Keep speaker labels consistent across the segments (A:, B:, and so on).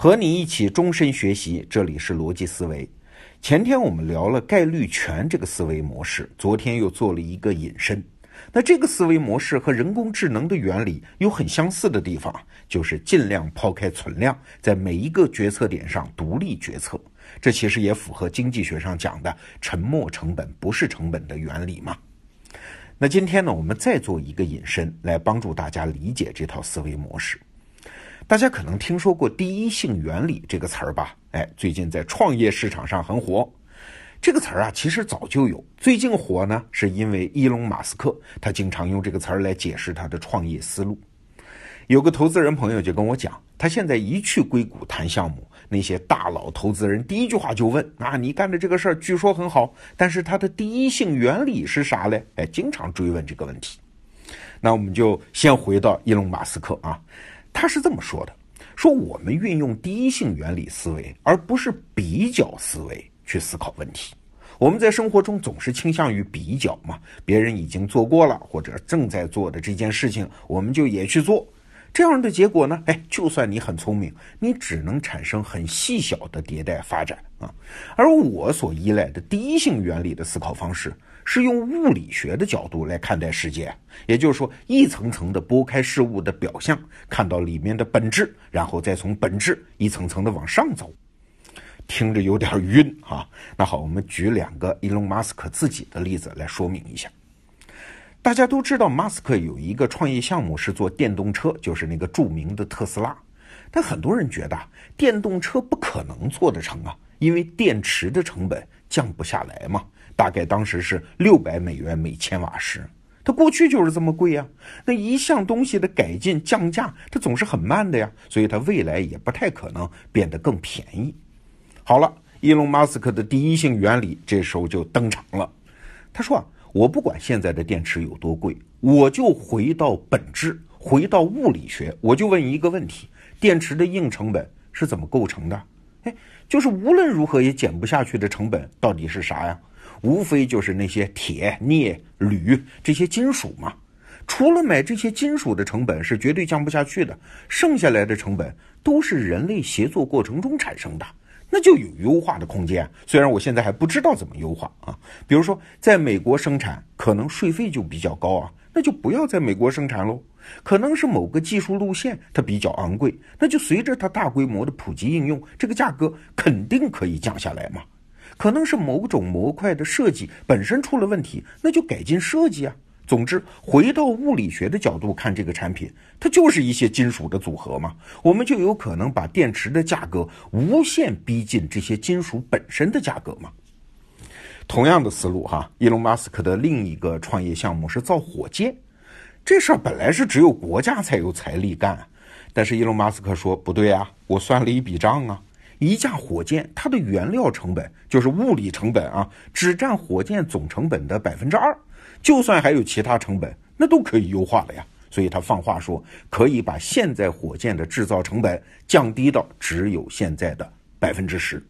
A: 和你一起终身学习，这里是逻辑思维。前天我们聊了概率权这个思维模式，昨天又做了一个引申。那这个思维模式和人工智能的原理有很相似的地方，就是尽量抛开存量，在每一个决策点上独立决策。这其实也符合经济学上讲的“沉没成本不是成本”的原理嘛。那今天呢，我们再做一个引申，来帮助大家理解这套思维模式。大家可能听说过第一性原理这个词儿吧？哎，最近在创业市场上很火。这个词儿啊，其实早就有，最近火呢，是因为伊隆马斯克他经常用这个词儿来解释他的创业思路。有个投资人朋友就跟我讲，他现在一去硅谷谈项目，那些大佬投资人第一句话就问：啊，你干的这个事儿据说很好，但是它的第一性原理是啥嘞？哎，经常追问这个问题。那我们就先回到伊隆马斯克啊。他是这么说的：“说我们运用第一性原理思维，而不是比较思维去思考问题。我们在生活中总是倾向于比较嘛，别人已经做过了或者正在做的这件事情，我们就也去做。这样的结果呢？哎，就算你很聪明，你只能产生很细小的迭代发展啊。而我所依赖的第一性原理的思考方式。”是用物理学的角度来看待世界，也就是说，一层层的剥开事物的表象，看到里面的本质，然后再从本质一层层的往上走。听着有点晕啊。那好，我们举两个伊隆马斯克自己的例子来说明一下。大家都知道，马斯克有一个创业项目是做电动车，就是那个著名的特斯拉。但很多人觉得电动车不可能做得成啊，因为电池的成本降不下来嘛。大概当时是六百美元每千瓦时，它过去就是这么贵呀。那一项东西的改进降价，它总是很慢的呀，所以它未来也不太可能变得更便宜。好了，伊隆马斯克的第一性原理这时候就登场了。他说啊，我不管现在的电池有多贵，我就回到本质，回到物理学，我就问一个问题：电池的硬成本是怎么构成的？哎，就是无论如何也减不下去的成本到底是啥呀？无非就是那些铁、镍、铝这些金属嘛。除了买这些金属的成本是绝对降不下去的，剩下来的成本都是人类协作过程中产生的，那就有优化的空间。虽然我现在还不知道怎么优化啊。比如说，在美国生产可能税费就比较高啊，那就不要在美国生产喽。可能是某个技术路线它比较昂贵，那就随着它大规模的普及应用，这个价格肯定可以降下来嘛。可能是某种模块的设计本身出了问题，那就改进设计啊。总之，回到物理学的角度看这个产品，它就是一些金属的组合嘛。我们就有可能把电池的价格无限逼近这些金属本身的价格嘛。同样的思路哈，伊隆马斯克的另一个创业项目是造火箭，这事儿本来是只有国家才有财力干，但是伊隆马斯克说不对啊，我算了一笔账啊。一架火箭，它的原料成本就是物理成本啊，只占火箭总成本的百分之二。就算还有其他成本，那都可以优化了呀。所以他放话说，可以把现在火箭的制造成本降低到只有现在的百分之十。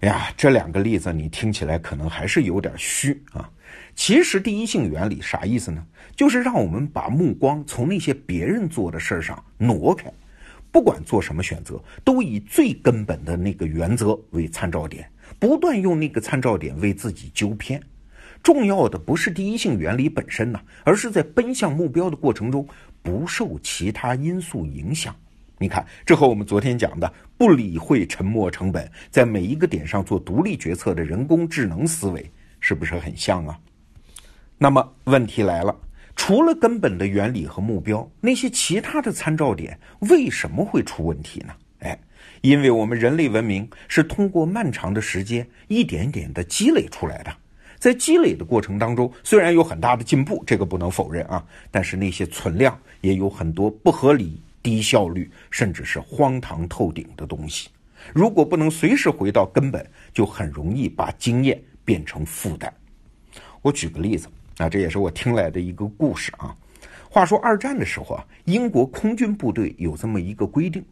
A: 哎呀，这两个例子你听起来可能还是有点虚啊。其实第一性原理啥意思呢？就是让我们把目光从那些别人做的事儿上挪开。不管做什么选择，都以最根本的那个原则为参照点，不断用那个参照点为自己纠偏。重要的不是第一性原理本身呢，而是在奔向目标的过程中不受其他因素影响。你看，这和我们昨天讲的不理会沉没成本，在每一个点上做独立决策的人工智能思维，是不是很像啊？那么问题来了。除了根本的原理和目标，那些其他的参照点为什么会出问题呢？哎，因为我们人类文明是通过漫长的时间一点点的积累出来的，在积累的过程当中，虽然有很大的进步，这个不能否认啊，但是那些存量也有很多不合理、低效率，甚至是荒唐透顶的东西。如果不能随时回到根本，就很容易把经验变成负担。我举个例子。啊，这也是我听来的一个故事啊。话说二战的时候啊，英国空军部队有这么一个规定：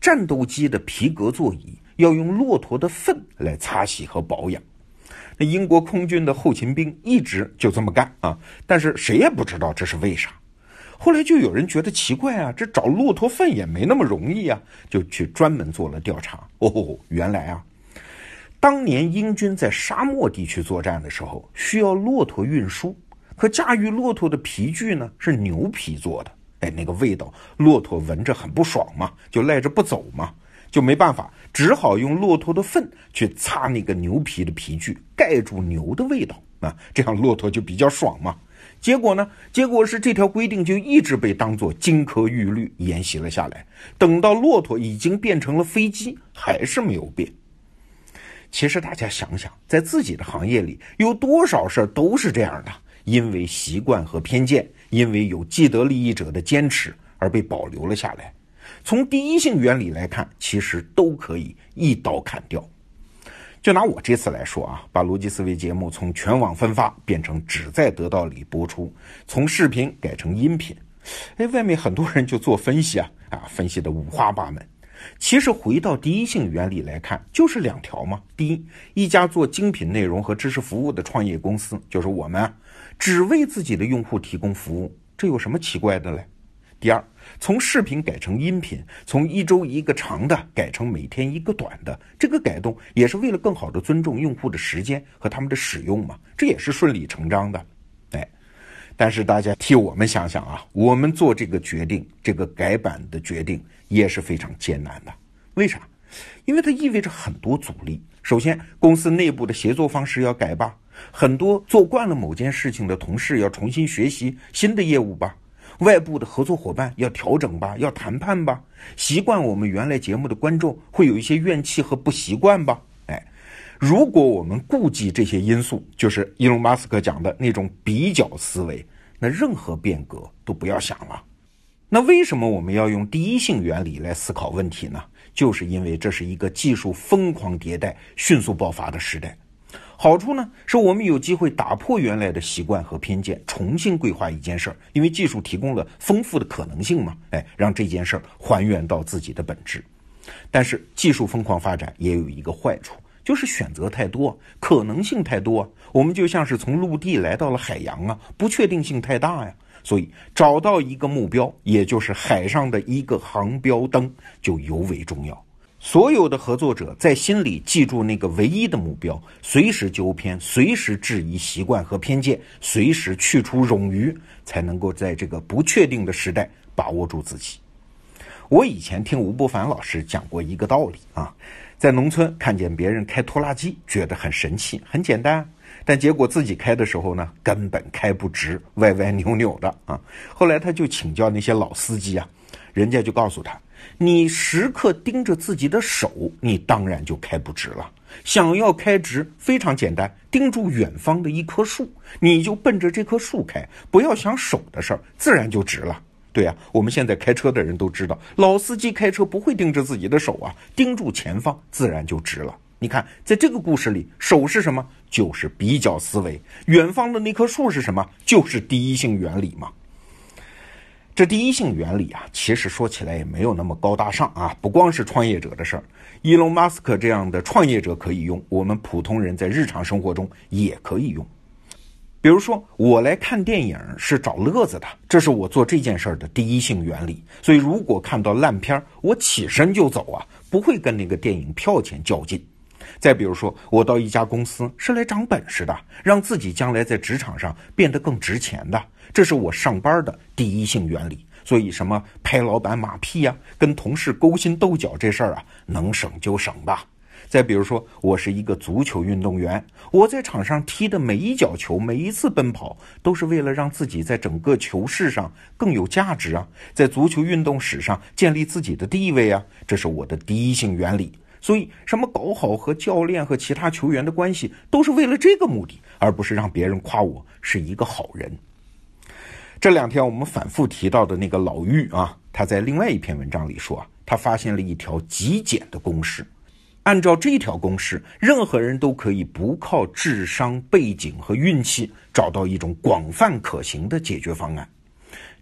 A: 战斗机的皮革座椅要用骆驼的粪来擦洗和保养。那英国空军的后勤兵一直就这么干啊，但是谁也不知道这是为啥。后来就有人觉得奇怪啊，这找骆驼粪也没那么容易啊，就去专门做了调查。哦，原来啊，当年英军在沙漠地区作战的时候，需要骆驼运输，可驾驭骆驼的皮具呢是牛皮做的，哎，那个味道，骆驼闻着很不爽嘛，就赖着不走嘛，就没办法，只好用骆驼的粪去擦那个牛皮的皮具，盖住牛的味道啊，这样骆驼就比较爽嘛。结果呢？结果是这条规定就一直被当作金科玉律沿袭了下来。等到骆驼已经变成了飞机，还是没有变。其实大家想想，在自己的行业里，有多少事都是这样的：因为习惯和偏见，因为有既得利益者的坚持而被保留了下来。从第一性原理来看，其实都可以一刀砍掉。就拿我这次来说啊，把逻辑思维节目从全网分发变成只在得到里播出，从视频改成音频，哎，外面很多人就做分析啊，啊，分析的五花八门。其实回到第一性原理来看，就是两条嘛。第一，一家做精品内容和知识服务的创业公司，就是我们，只为自己的用户提供服务，这有什么奇怪的嘞？第二。从视频改成音频，从一周一个长的改成每天一个短的，这个改动也是为了更好的尊重用户的时间和他们的使用嘛，这也是顺理成章的。哎，但是大家替我们想想啊，我们做这个决定，这个改版的决定也是非常艰难的。为啥？因为它意味着很多阻力。首先，公司内部的协作方式要改吧，很多做惯了某件事情的同事要重新学习新的业务吧。外部的合作伙伴要调整吧，要谈判吧。习惯我们原来节目的观众会有一些怨气和不习惯吧。哎，如果我们顾及这些因素，就是伊隆马斯克讲的那种比较思维，那任何变革都不要想了。那为什么我们要用第一性原理来思考问题呢？就是因为这是一个技术疯狂迭代、迅速爆发的时代。好处呢，是我们有机会打破原来的习惯和偏见，重新规划一件事儿，因为技术提供了丰富的可能性嘛，哎，让这件事儿还原到自己的本质。但是技术疯狂发展也有一个坏处，就是选择太多，可能性太多，我们就像是从陆地来到了海洋啊，不确定性太大呀。所以找到一个目标，也就是海上的一个航标灯，就尤为重要。所有的合作者在心里记住那个唯一的目标，随时纠偏，随时质疑习惯和偏见，随时去除冗余，才能够在这个不确定的时代把握住自己。我以前听吴伯凡老师讲过一个道理啊，在农村看见别人开拖拉机，觉得很神奇，很简单，但结果自己开的时候呢，根本开不直，歪歪扭扭的啊。后来他就请教那些老司机啊，人家就告诉他。你时刻盯着自己的手，你当然就开不直了。想要开直，非常简单，盯住远方的一棵树，你就奔着这棵树开，不要想手的事儿，自然就直了。对呀，我们现在开车的人都知道，老司机开车不会盯着自己的手啊，盯住前方，自然就直了。你看，在这个故事里，手是什么？就是比较思维。远方的那棵树是什么？就是第一性原理嘛。这第一性原理啊，其实说起来也没有那么高大上啊，不光是创业者的事儿，伊隆马斯克这样的创业者可以用，我们普通人在日常生活中也可以用。比如说，我来看电影是找乐子的，这是我做这件事儿的第一性原理。所以，如果看到烂片儿，我起身就走啊，不会跟那个电影票钱较劲。再比如说，我到一家公司是来长本事的，让自己将来在职场上变得更值钱的。这是我上班的第一性原理，所以什么拍老板马屁呀，跟同事勾心斗角这事儿啊，能省就省吧。再比如说，我是一个足球运动员，我在场上踢的每一脚球，每一次奔跑，都是为了让自己在整个球市上更有价值啊，在足球运动史上建立自己的地位啊，这是我的第一性原理。所以，什么搞好和教练和其他球员的关系，都是为了这个目的，而不是让别人夸我是一个好人。这两天我们反复提到的那个老玉啊，他在另外一篇文章里说啊，他发现了一条极简的公式。按照这条公式，任何人都可以不靠智商、背景和运气找到一种广泛可行的解决方案。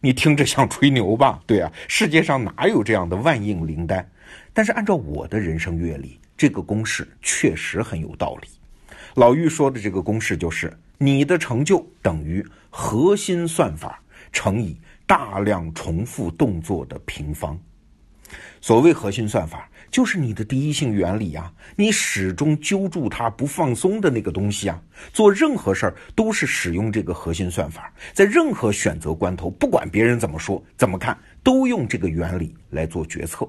A: 你听着像吹牛吧？对啊，世界上哪有这样的万应灵丹？但是按照我的人生阅历，这个公式确实很有道理。老玉说的这个公式就是：你的成就等于核心算法。乘以大量重复动作的平方。所谓核心算法，就是你的第一性原理啊，你始终揪住它不放松的那个东西啊。做任何事儿都是使用这个核心算法，在任何选择关头，不管别人怎么说、怎么看，都用这个原理来做决策。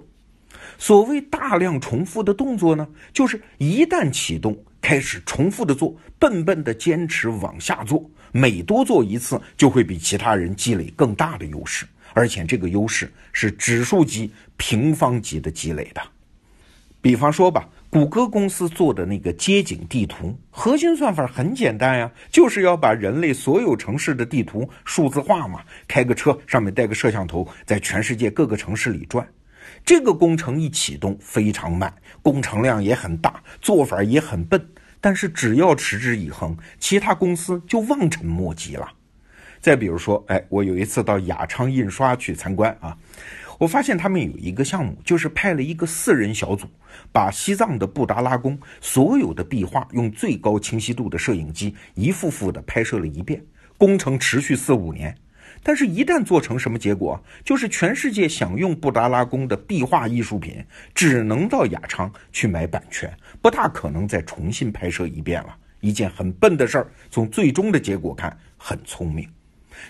A: 所谓大量重复的动作呢，就是一旦启动，开始重复的做，笨笨的坚持往下做，每多做一次，就会比其他人积累更大的优势。而且这个优势是指数级、平方级的积累的。比方说吧，谷歌公司做的那个街景地图，核心算法很简单呀，就是要把人类所有城市的地图数字化嘛。开个车，上面带个摄像头，在全世界各个城市里转。这个工程一启动非常慢，工程量也很大，做法也很笨。但是只要持之以恒，其他公司就望尘莫及了。再比如说，哎，我有一次到雅昌印刷去参观啊，我发现他们有一个项目，就是派了一个四人小组，把西藏的布达拉宫所有的壁画用最高清晰度的摄影机一幅幅的拍摄了一遍。工程持续四五年，但是，一旦做成什么结果，就是全世界想用布达拉宫的壁画艺术品，只能到雅昌去买版权，不大可能再重新拍摄一遍了。一件很笨的事儿，从最终的结果看，很聪明。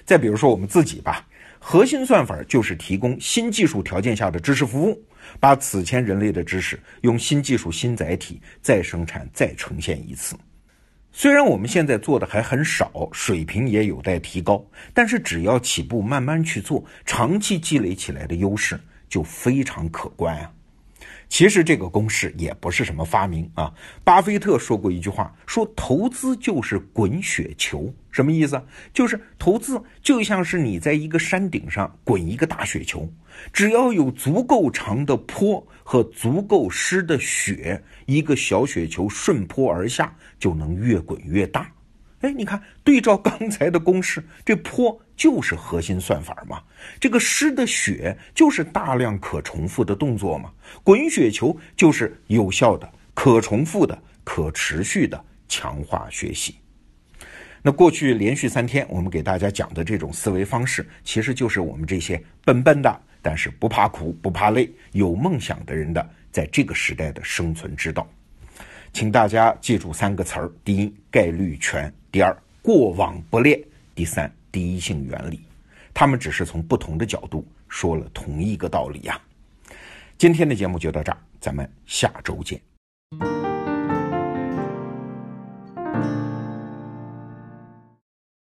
A: 再比如说我们自己吧，核心算法就是提供新技术条件下的知识服务，把此前人类的知识用新技术新载体再生产再呈现一次。虽然我们现在做的还很少，水平也有待提高，但是只要起步慢慢去做，长期积累起来的优势就非常可观啊。其实这个公式也不是什么发明啊。巴菲特说过一句话，说投资就是滚雪球，什么意思？就是投资就像是你在一个山顶上滚一个大雪球，只要有足够长的坡和足够湿的雪，一个小雪球顺坡而下就能越滚越大。哎，你看，对照刚才的公式，这坡就是核心算法嘛，这个湿的雪就是大量可重复的动作嘛，滚雪球就是有效的、可重复的、可持续的强化学习。那过去连续三天我们给大家讲的这种思维方式，其实就是我们这些笨笨的，但是不怕苦、不怕累、有梦想的人的，在这个时代的生存之道。请大家记住三个词儿：第一，概率权。第二，过往不恋；第三，第一性原理。他们只是从不同的角度说了同一个道理呀。今天的节目就到这儿，咱们下周见。